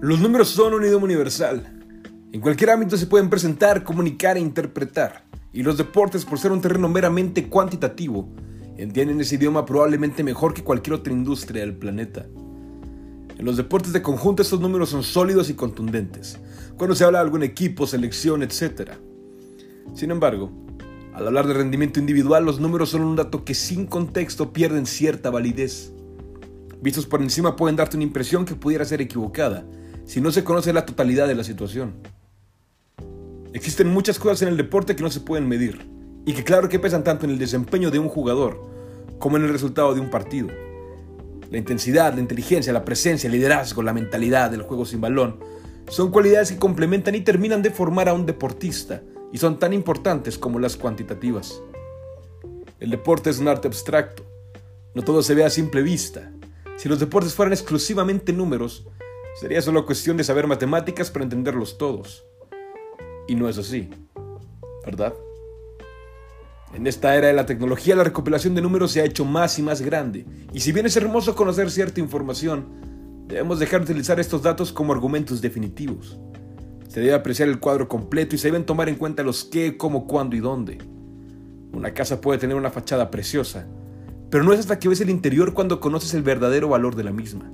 Los números son un idioma universal. En cualquier ámbito se pueden presentar, comunicar e interpretar. Y los deportes, por ser un terreno meramente cuantitativo, entienden ese idioma probablemente mejor que cualquier otra industria del planeta. En los deportes de conjunto estos números son sólidos y contundentes, cuando se habla de algún equipo, selección, etc. Sin embargo, al hablar de rendimiento individual, los números son un dato que sin contexto pierden cierta validez. Vistos por encima pueden darte una impresión que pudiera ser equivocada, si no se conoce la totalidad de la situación. Existen muchas cosas en el deporte que no se pueden medir y que claro que pesan tanto en el desempeño de un jugador como en el resultado de un partido. La intensidad, la inteligencia, la presencia, el liderazgo, la mentalidad del juego sin balón son cualidades que complementan y terminan de formar a un deportista y son tan importantes como las cuantitativas. El deporte es un arte abstracto. No todo se ve a simple vista. Si los deportes fueran exclusivamente números, Sería solo cuestión de saber matemáticas para entenderlos todos. Y no es así, ¿verdad? En esta era de la tecnología la recopilación de números se ha hecho más y más grande, y si bien es hermoso conocer cierta información, debemos dejar de utilizar estos datos como argumentos definitivos. Se debe apreciar el cuadro completo y se deben tomar en cuenta los qué, cómo, cuándo y dónde. Una casa puede tener una fachada preciosa, pero no es hasta que ves el interior cuando conoces el verdadero valor de la misma.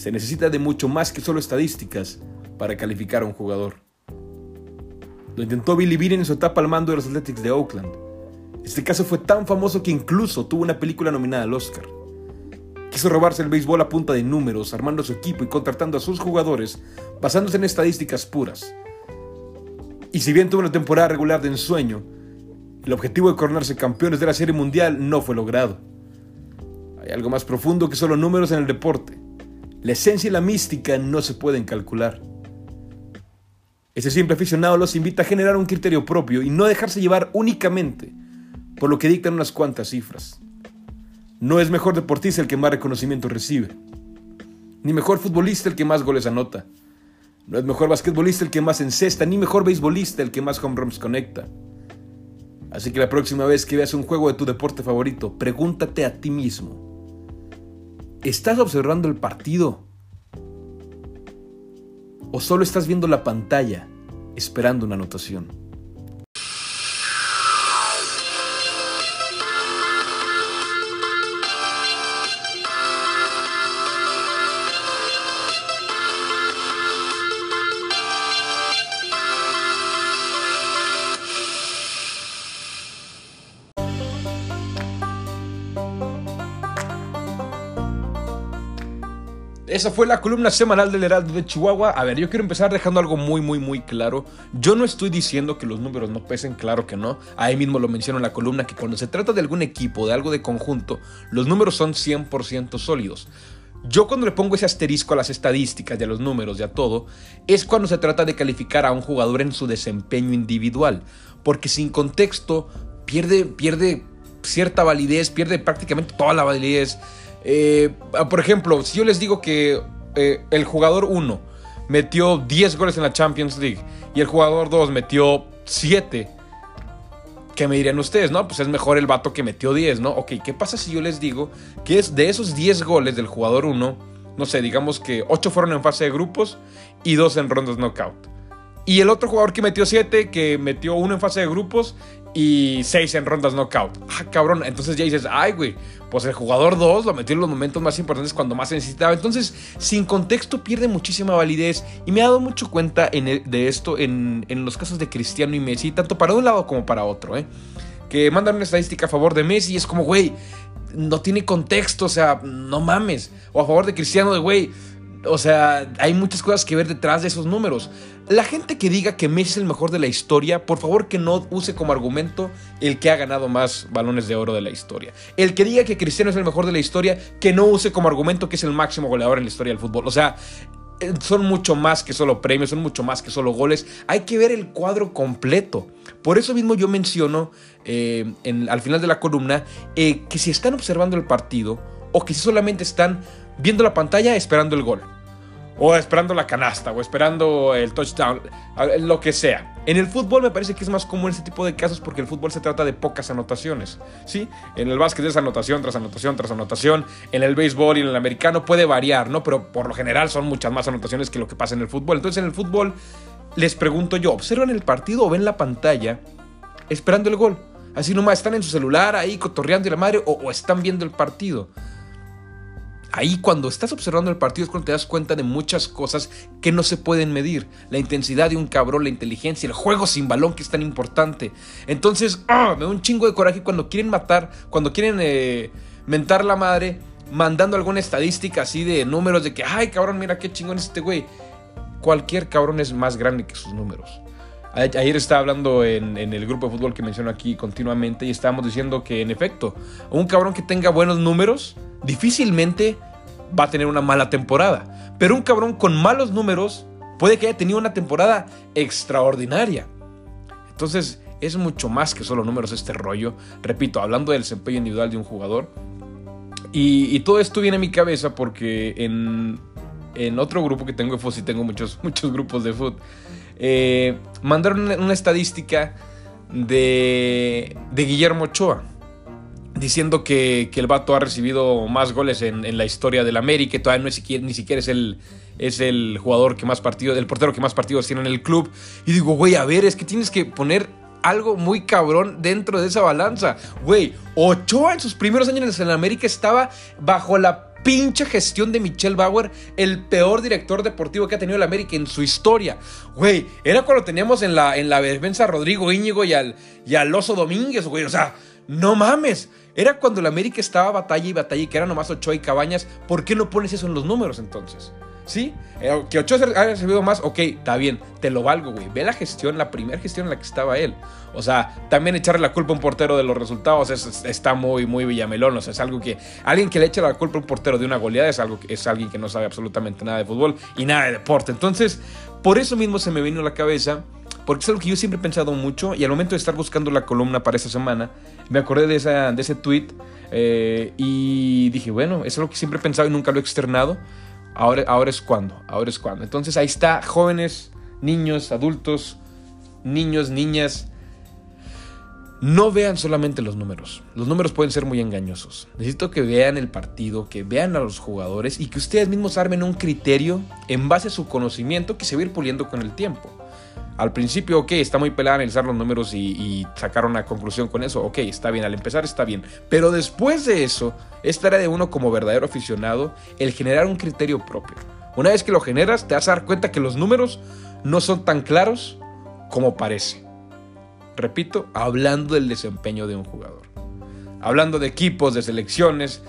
Se necesita de mucho más que solo estadísticas para calificar a un jugador. Lo intentó Billy Beane en su etapa al mando de los Athletics de Oakland. Este caso fue tan famoso que incluso tuvo una película nominada al Oscar. Quiso robarse el béisbol a punta de números, armando su equipo y contratando a sus jugadores basándose en estadísticas puras. Y si bien tuvo una temporada regular de ensueño, el objetivo de coronarse campeones de la Serie Mundial no fue logrado. Hay algo más profundo que solo números en el deporte. La esencia y la mística no se pueden calcular. Ese simple aficionado los invita a generar un criterio propio y no dejarse llevar únicamente por lo que dictan unas cuantas cifras. No es mejor deportista el que más reconocimiento recibe, ni mejor futbolista el que más goles anota. No es mejor basquetbolista el que más encesta, ni mejor beisbolista el que más home runs conecta. Así que la próxima vez que veas un juego de tu deporte favorito, pregúntate a ti mismo, ¿Estás observando el partido? ¿O solo estás viendo la pantalla esperando una anotación? Esa fue la columna semanal del Heraldo de Chihuahua. A ver, yo quiero empezar dejando algo muy, muy, muy claro. Yo no estoy diciendo que los números no pesen, claro que no. Ahí mismo lo menciono en la columna que cuando se trata de algún equipo, de algo de conjunto, los números son 100% sólidos. Yo cuando le pongo ese asterisco a las estadísticas y a los números y a todo, es cuando se trata de calificar a un jugador en su desempeño individual. Porque sin contexto pierde, pierde cierta validez, pierde prácticamente toda la validez eh, por ejemplo, si yo les digo que eh, el jugador 1 metió 10 goles en la Champions League y el jugador 2 metió 7, ¿qué me dirían ustedes? No, pues es mejor el vato que metió 10, ¿no? Ok, ¿qué pasa si yo les digo que es de esos 10 goles del jugador 1, no sé, digamos que 8 fueron en fase de grupos y 2 en rondas knockout? Y el otro jugador que metió 7, que metió 1 en fase de grupos y 6 en rondas knockout. Ah, cabrón. Entonces ya dices, ay, güey, pues el jugador 2 lo metió en los momentos más importantes cuando más se necesitaba. Entonces, sin contexto pierde muchísima validez. Y me ha dado mucho cuenta de esto en, los casos de Cristiano y Messi, tanto para un lado como para otro, ¿eh? Que mandan una estadística a favor de Messi y es como, güey, no tiene contexto, o sea, no mames. O a favor de Cristiano, de, güey, o sea, hay muchas cosas que ver detrás de esos números. La gente que diga que Messi es el mejor de la historia, por favor que no use como argumento el que ha ganado más balones de oro de la historia. El que diga que Cristiano es el mejor de la historia, que no use como argumento que es el máximo goleador en la historia del fútbol. O sea, eh, son mucho más que solo premios, son mucho más que solo goles. Hay que ver el cuadro completo. Por eso mismo yo menciono eh, al final de la columna eh, que si están observando el partido o si solamente están viendo la pantalla esperando el gol. o esperando la canasta, o esperando el touchdown, lo que sea. En el fútbol me parece que es más común este tipo de casos porque el fútbol se trata de pocas anotaciones, ¿sí? En el básquet es anotación tras anotación tras anotación, en el béisbol y en el americano puede variar, ¿no? Pero por lo general son muchas más anotaciones que lo que pasa en el fútbol. Entonces en el fútbol les pregunto yo, ¿observan el partido o ven la pantalla esperando el gol? Así nomás, están en su celular ahí cotorreando y la madre o están viendo el partido. Ahí cuando estás observando el partido es cuando te das cuenta de muchas cosas que no se pueden medir. La intensidad de un cabrón, la inteligencia, el juego sin balón que es tan importante. Entonces, ¡ah! me da un chingo de coraje cuando quieren matar, cuando quieren eh, mentar la madre, mandando alguna estadística así de números de que, ay cabrón, mira qué chingón es este güey. Cualquier cabrón es más grande que sus números. Ayer estaba hablando en, el grupo de fútbol que menciono aquí continuamente y estábamos diciendo que en efecto, un cabrón que tenga buenos números difícilmente va a tener una mala temporada. Pero un cabrón con malos números puede que haya tenido una temporada extraordinaria. Entonces, es mucho más que solo números este rollo. Repito, hablando del desempeño individual de un jugador. Y, todo esto viene a mi cabeza porque en, otro grupo que tengo de fútbol, y tengo muchos, muchos grupos de fútbol, eh, mandaron una, estadística de, de Guillermo Ochoa diciendo que, el vato ha recibido más goles en, la historia del América, todavía no es, ni siquiera es el, es el jugador que más partidos, el portero que más partidos tiene en el club. Y digo, güey, a ver, es que tienes que poner algo muy cabrón dentro de esa balanza. Güey, Ochoa en sus primeros años en América estaba bajo la pinche gestión de Michelle Bauer, el peor director deportivo que ha tenido el América en su historia. Güey, era cuando teníamos en la, en la defensa a Rodrigo Íñigo y al, y al Oso Domínguez, güey. O sea, no mames. Era cuando el América estaba batalla y batalla y que era nomás Ochoa y Cabañas. ¿Por qué no pones eso en los números entonces? ¿Sí? Eh, que Ochoa haya recibido más, ok, está bien, te lo valgo, güey. Ve la gestión, la primera gestión en la que estaba él. O sea, también echarle la culpa a un portero de los resultados está muy, muy villamelón. O sea, es algo que. Alguien que le eche la culpa a un portero de una goleada es, algo, es alguien que no sabe absolutamente nada de fútbol y nada de deporte. Entonces, por eso mismo se me vino a la cabeza porque es algo que yo siempre he pensado mucho y al momento de estar buscando la columna para esta semana, me acordé de, esa, de ese tweet eh, y dije, bueno, es algo que siempre he pensado y nunca lo he externado. Ahora, ahora es cuando, ahora es cuando. Entonces ahí está, jóvenes, niños, adultos, niños, niñas. No vean solamente los números. Los números pueden ser muy engañosos. Necesito que vean el partido, que vean a los jugadores y que ustedes mismos armen un criterio en base a su conocimiento que se va a ir puliendo con el tiempo. Al principio, ok, está muy pelada analizar los números y, sacar una conclusión con eso. Ok, está bien, al empezar está bien. Pero después de eso, es tarea de uno como verdadero aficionado el generar un criterio propio. Una vez que lo generas, te vas a dar cuenta que los números no son tan claros como parece. Repito, hablando del desempeño de un jugador. Hablando de equipos, de selecciones,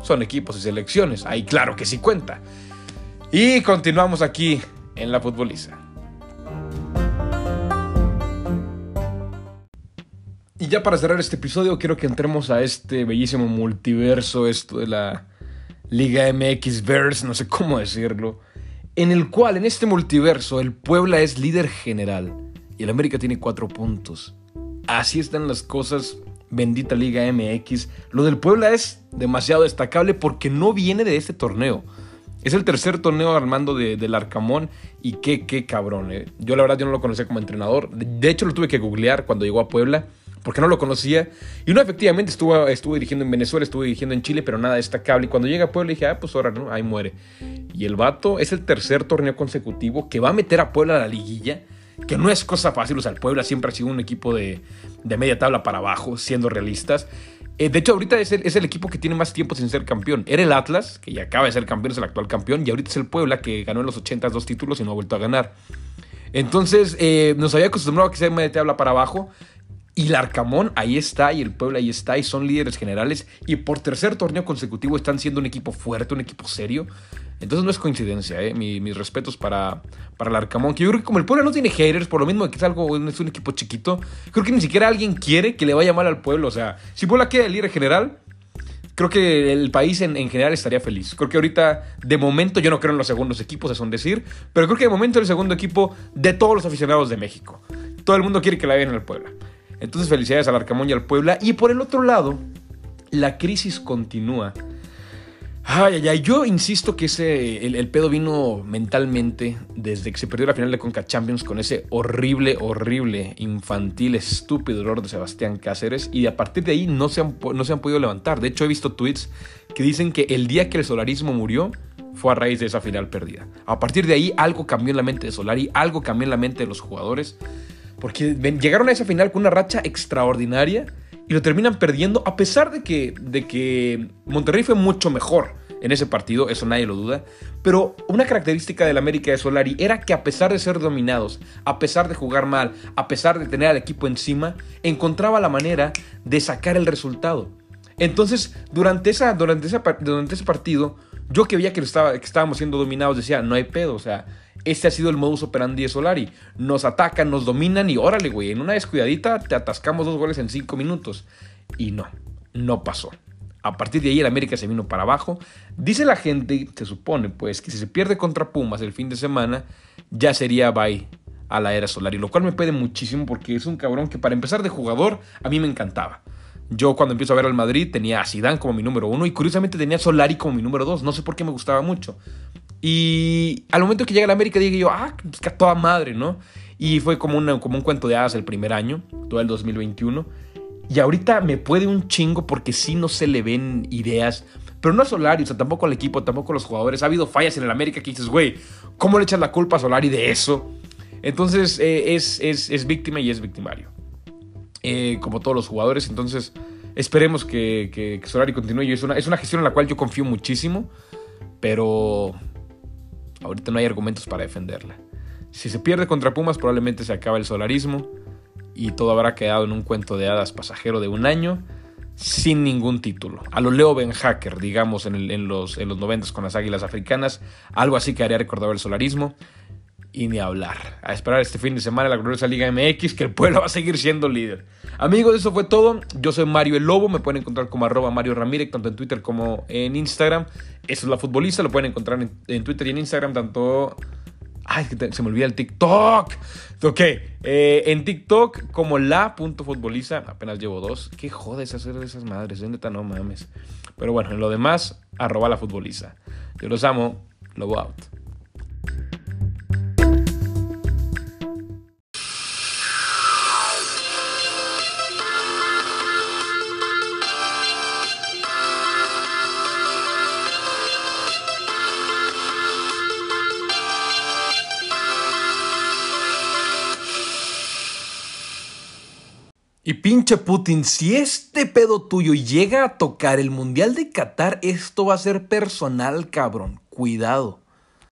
son equipos y selecciones. Ahí claro que sí cuenta. Y continuamos aquí en la futboliza. Y ya para cerrar este episodio, quiero que entremos a este bellísimo multiverso, esto de la Liga MX Verse, no sé cómo decirlo, en el cual en este multiverso el Puebla es líder general y el América tiene cuatro puntos. Así están las cosas, bendita Liga MX. Lo del Puebla es demasiado destacable porque no viene de este torneo. Es el tercer torneo armando de, del Arcamón y qué, qué cabrón. Eh. Yo la verdad yo no lo conocía como entrenador. De hecho lo tuve que googlear cuando llegó a Puebla porque no lo conocía. Y no, efectivamente, estuvo, estuvo dirigiendo en Venezuela, estuvo dirigiendo en Chile, pero nada destacable. Y cuando llega a Puebla dije, ah, pues ahora, ¿no? Ahí muere. Y el vato es el tercer torneo consecutivo que va a meter a Puebla a la liguilla, que no es cosa fácil. O sea, el Puebla siempre ha sido un equipo de, de media tabla para abajo, siendo realistas. Eh, de hecho, ahorita es el, es el, equipo que tiene más tiempo sin ser campeón. Era el Atlas, que ya acaba de ser campeón, es el actual campeón. Y ahorita es el Puebla, que ganó en los 80 dos títulos y no ha vuelto a ganar. Entonces, eh, nos había acostumbrado a que sea media tabla para abajo. Y el Arcamón ahí está, y el Puebla ahí está, y son líderes generales. Y por tercer torneo consecutivo están siendo un equipo fuerte, un equipo serio. Entonces no es coincidencia, ¿eh? mis respetos para, para el Arcamón. Que yo creo que como el Puebla no tiene haters, por lo mismo que es algo, es un equipo chiquito, creo que ni siquiera alguien quiere que le vaya mal al pueblo. O sea, si Puebla queda el líder general, creo que el país en, en, general estaría feliz. Creo que ahorita, de momento, yo no creo en los segundos equipos, es son decir, pero creo que de momento el segundo equipo de todos los aficionados de México. Todo el mundo quiere que la vean al Puebla. Entonces felicidades al Arcamón y al Puebla. Y por el otro lado, la crisis continúa. Ay, ay, ay, yo insisto que ese, el, pedo vino mentalmente desde que se perdió la final de Conca Champions con ese horrible, horrible, infantil, estúpido error de Sebastián Cáceres y a partir de ahí no se, han, no se han podido levantar. De hecho, he visto tweets que dicen que el día que el solarismo murió fue a raíz de esa final perdida. A partir de ahí algo cambió en la mente de Solari, algo cambió en la mente de los jugadores, porque llegaron a esa final con una racha extraordinaria y lo terminan perdiendo a pesar de que, de que Monterrey fue mucho mejor en ese partido, eso nadie lo duda. Pero una característica del América de Solari era que a pesar de ser dominados, a pesar de jugar mal, a pesar de tener al equipo encima, encontraba la manera de sacar el resultado. Entonces, durante, esa, durante, durante ese partido, yo que veía que, estaba, que estábamos siendo dominados, decía, no hay pedo, o sea, este ha sido el modus operandi de Solari. Nos atacan, nos dominan y órale, güey, en una descuidadita te atascamos dos goles en cinco minutos. Y no, no pasó. A partir de ahí el América se vino para abajo. Dice la gente, se supone, pues, que si se pierde contra Pumas el fin de semana, ya sería bye a la era Solari. Lo cual me pede muchísimo porque es un cabrón que para empezar de jugador a mí me encantaba. Yo cuando empiezo a ver al Madrid tenía a Zidane como mi número uno y curiosamente tenía a Solari como mi número dos. No sé por qué me gustaba mucho. Y al momento que llega la América dije yo, ah, pues que a toda madre, ¿no? Y fue como, una, como un cuento de hadas el primer año, todo el 2021. Y ahorita me puede un chingo porque sí no se le ven ideas. Pero no a Solari, o sea, tampoco al equipo, tampoco a los jugadores. Ha habido fallas en el América que dices, güey, ¿cómo le echas la culpa a Solari de eso? Entonces eh, es, es, víctima y es victimario. Eh, como todos los jugadores. Entonces esperemos que, que, Solari continúe. Es una, es una gestión en la cual yo confío muchísimo. Pero Ahorita no hay argumentos para defenderla. Si se pierde contra Pumas, probablemente se acaba el solarismo y todo habrá quedado en un cuento de hadas pasajero de un año sin ningún título. A lo Leo Ben Hacker, digamos, en, los, en los 90 con las Águilas Africanas, algo así que haría recordar el solarismo. Y ni hablar. A esperar este fin de semana la gloriosa Liga MX, que el pueblo va a seguir siendo líder. Amigos, eso fue todo. Yo soy Mario el Lobo. Me pueden encontrar como arroba Mario Ramírez, tanto en Twitter como en Instagram. Eso es la futbolista. Lo pueden encontrar en, Twitter y en Instagram, tanto. Ay, se me olvida el TikTok. Ok, eh, en TikTok como la.futboliza. Apenas llevo dos. Qué jodes hacer de esas madres. ¿Dónde No mames. Pero bueno, en lo demás, arroba la futboliza. Yo los amo. Lobo out. Y pinche Putin, si este pedo tuyo llega a tocar el Mundial de Qatar, esto va a ser personal, cabrón. Cuidado.